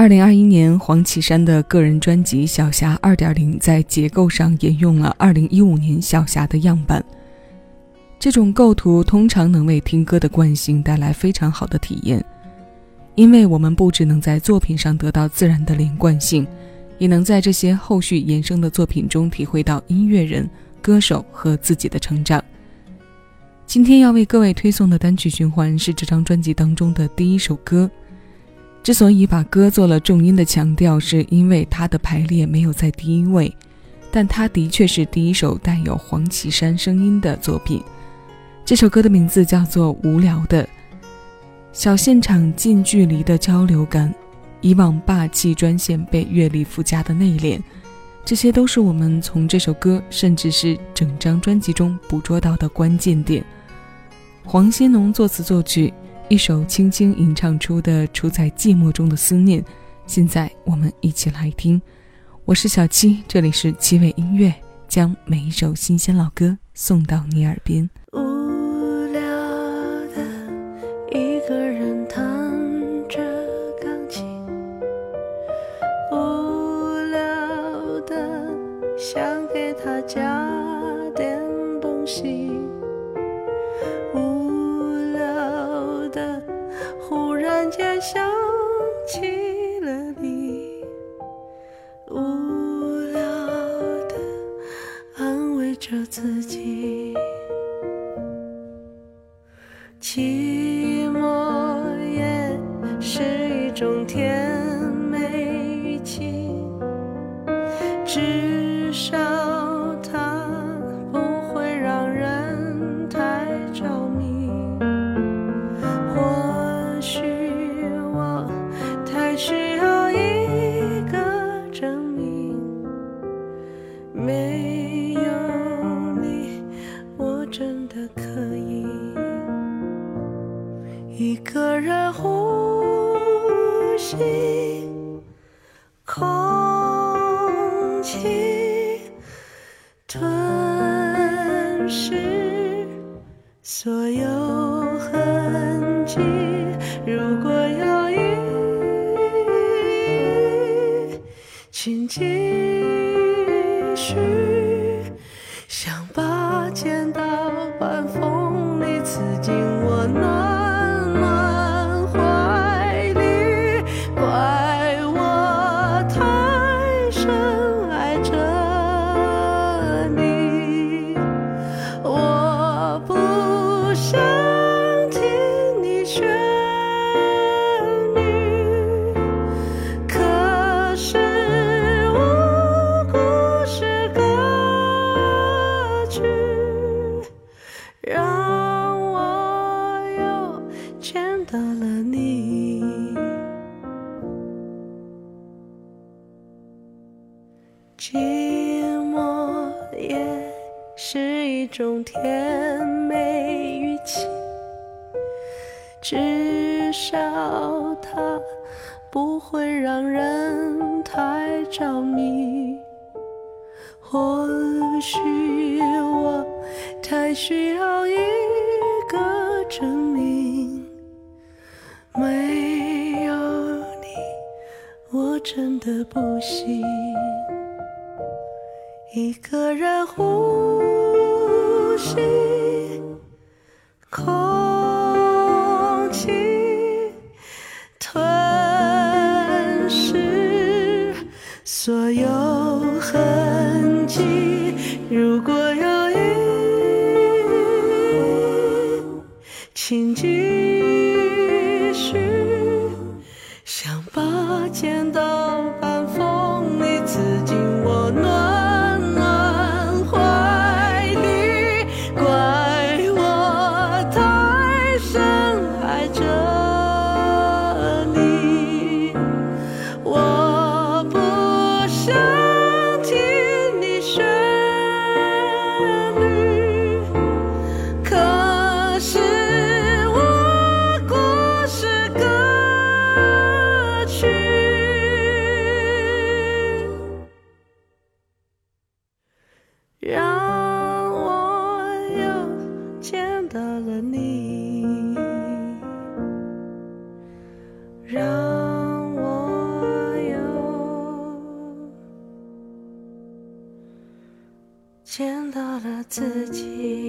二零二一年，黄绮珊的个人专辑《小霞二点零》在结构上沿用了二零一五年小霞的样板。这种构图通常能为听歌的惯性带来非常好的体验，因为我们不只能在作品上得到自然的连贯性，也能在这些后续衍生的作品中体会到音乐人、歌手和自己的成长。今天要为各位推送的单曲循环是这张专辑当中的第一首歌。之所以把歌做了重音的强调，是因为它的排列没有在第一位，但它的确是第一首带有黄绮珊声音的作品。这首歌的名字叫做《无聊的小现场》，近距离的交流感，以往霸气专线被阅历附加的内敛，这些都是我们从这首歌，甚至是整张专辑中捕捉到的关键点。黄新农作词作曲。一首轻轻吟唱出的处在寂寞中的思念，现在我们一起来听。我是小七，这里是七味音乐，将每一首新鲜老歌送到你耳边。间想起了你，无聊的安慰着自己，寂寞也是一种甜美语气，至少。一个人呼吸空气，吞噬所有痕迹。如果有雨，请继续，像把剪刀般锋利刺进我脑。旋律可是我故事歌曲让我又见到了你。寂寞也是一种甜美语气至少它不会让人太着迷。或许我太需要一个证明，没有你，我真的不行。一个人所有痕迹。如果让我又见到了你让我又见到了自己。